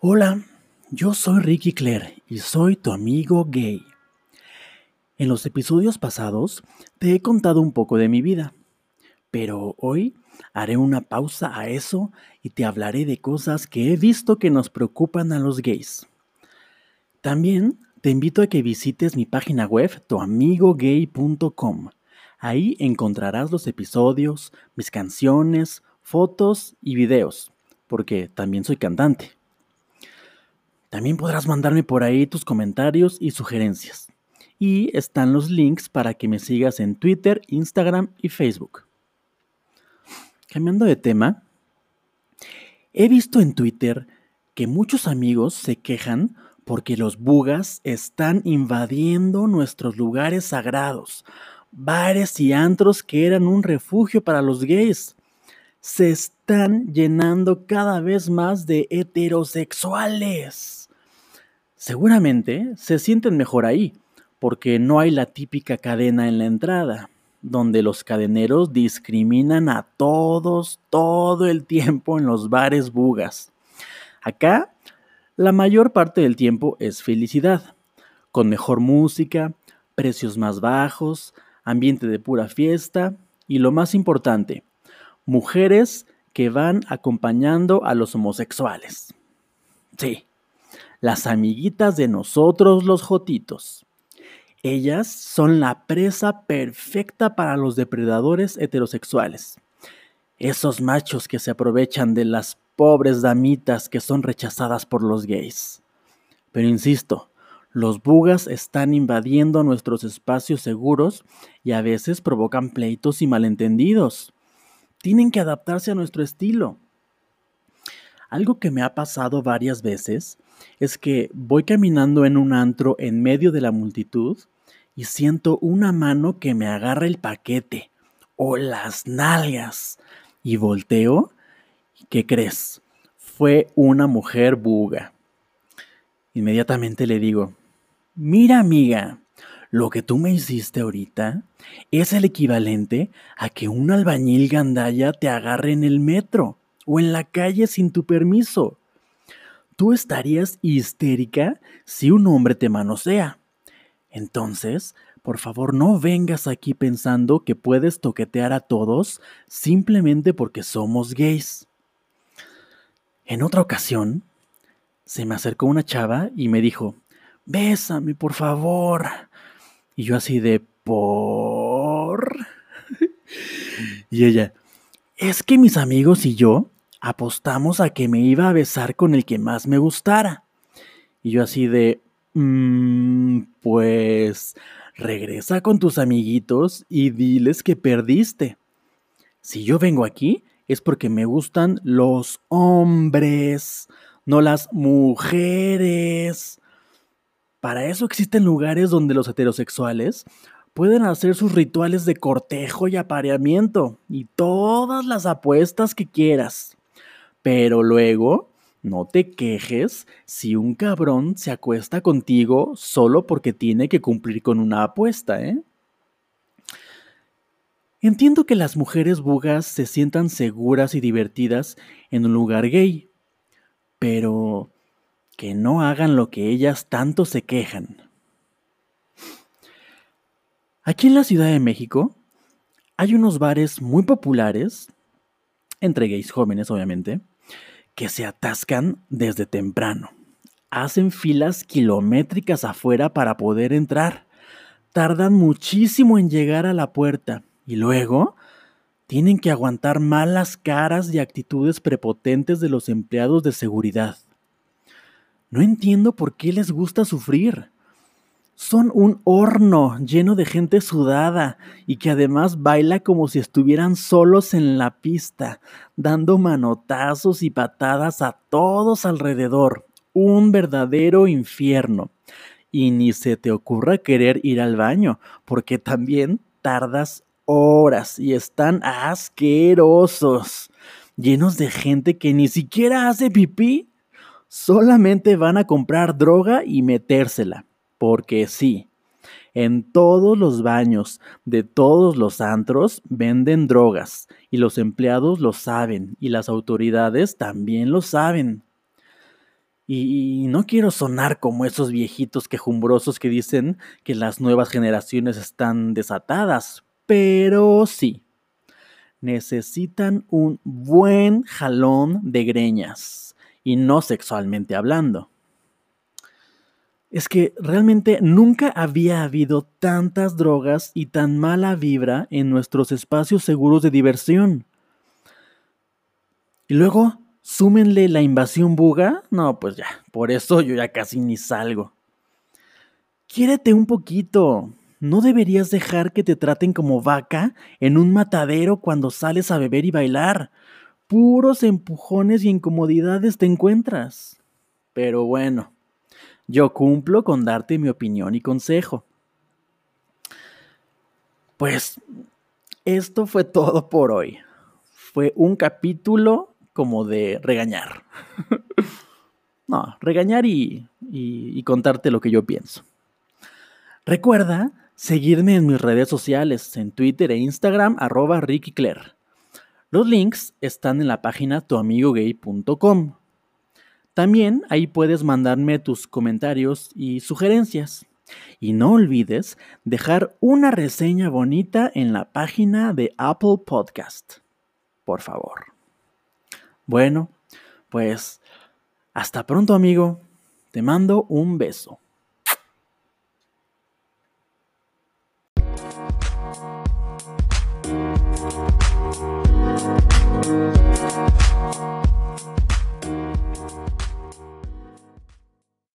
Hola, yo soy Ricky Claire y soy tu amigo gay. En los episodios pasados te he contado un poco de mi vida, pero hoy haré una pausa a eso y te hablaré de cosas que he visto que nos preocupan a los gays. También te invito a que visites mi página web tuamigogay.com. Ahí encontrarás los episodios, mis canciones, fotos y videos, porque también soy cantante. También podrás mandarme por ahí tus comentarios y sugerencias. Y están los links para que me sigas en Twitter, Instagram y Facebook. Cambiando de tema, he visto en Twitter que muchos amigos se quejan porque los bugas están invadiendo nuestros lugares sagrados, bares y antros que eran un refugio para los gays. Se están llenando cada vez más de heterosexuales. Seguramente se sienten mejor ahí, porque no hay la típica cadena en la entrada, donde los cadeneros discriminan a todos todo el tiempo en los bares bugas. Acá, la mayor parte del tiempo es felicidad, con mejor música, precios más bajos, ambiente de pura fiesta y lo más importante, mujeres que van acompañando a los homosexuales. Sí, las amiguitas de nosotros los jotitos. Ellas son la presa perfecta para los depredadores heterosexuales. Esos machos que se aprovechan de las pobres damitas que son rechazadas por los gays. Pero insisto, los bugas están invadiendo nuestros espacios seguros y a veces provocan pleitos y malentendidos. Tienen que adaptarse a nuestro estilo. Algo que me ha pasado varias veces es que voy caminando en un antro en medio de la multitud y siento una mano que me agarra el paquete o las nalgas y volteo. ¿Qué crees? Fue una mujer buga. Inmediatamente le digo, Mira, amiga, lo que tú me hiciste ahorita es el equivalente a que un albañil gandaya te agarre en el metro o en la calle sin tu permiso. Tú estarías histérica si un hombre te manosea. Entonces, por favor, no vengas aquí pensando que puedes toquetear a todos simplemente porque somos gays. En otra ocasión, se me acercó una chava y me dijo, bésame, por favor. Y yo así de, por... y ella, es que mis amigos y yo apostamos a que me iba a besar con el que más me gustara. Y yo así de, mmm, pues regresa con tus amiguitos y diles que perdiste. Si yo vengo aquí es porque me gustan los hombres, no las mujeres. Para eso existen lugares donde los heterosexuales pueden hacer sus rituales de cortejo y apareamiento y todas las apuestas que quieras. Pero luego, no te quejes si un cabrón se acuesta contigo solo porque tiene que cumplir con una apuesta, ¿eh? Entiendo que las mujeres bugas se sientan seguras y divertidas en un lugar gay, pero que no hagan lo que ellas tanto se quejan. Aquí en la Ciudad de México hay unos bares muy populares, entre gays jóvenes obviamente, que se atascan desde temprano. Hacen filas kilométricas afuera para poder entrar. Tardan muchísimo en llegar a la puerta y luego tienen que aguantar malas caras y actitudes prepotentes de los empleados de seguridad. No entiendo por qué les gusta sufrir. Son un horno lleno de gente sudada y que además baila como si estuvieran solos en la pista, dando manotazos y patadas a todos alrededor. Un verdadero infierno. Y ni se te ocurra querer ir al baño, porque también tardas horas y están asquerosos, llenos de gente que ni siquiera hace pipí solamente van a comprar droga y metérsela. Porque sí, en todos los baños de todos los antros venden drogas y los empleados lo saben y las autoridades también lo saben. Y, no quiero sonar como esos viejitos quejumbrosos que dicen que las nuevas generaciones están desatadas, pero sí, necesitan un buen jalón de greñas, y no sexualmente hablando. Es que realmente nunca había habido tantas drogas y tan mala vibra en nuestros espacios seguros de diversión. Y luego, súmenle la invasión buga. No, pues ya, por eso yo ya casi ni salgo. Quiérete un poquito. No deberías dejar que te traten como vaca en un matadero cuando sales a beber y bailar. Puros empujones y incomodidades te encuentras. Pero bueno, yo cumplo con darte mi opinión y consejo. Pues esto fue todo por hoy. Fue un capítulo como de regañar. no, regañar y, contarte lo que yo pienso. Recuerda seguirme en mis redes sociales, en Twitter e Instagram, arroba Ricky. Los links están en la página tuamigogay.com. También ahí puedes mandarme tus comentarios y sugerencias. Y no olvides dejar una reseña bonita en la página de Apple Podcast. Por favor. Bueno, pues hasta pronto amigo. Te mando un beso.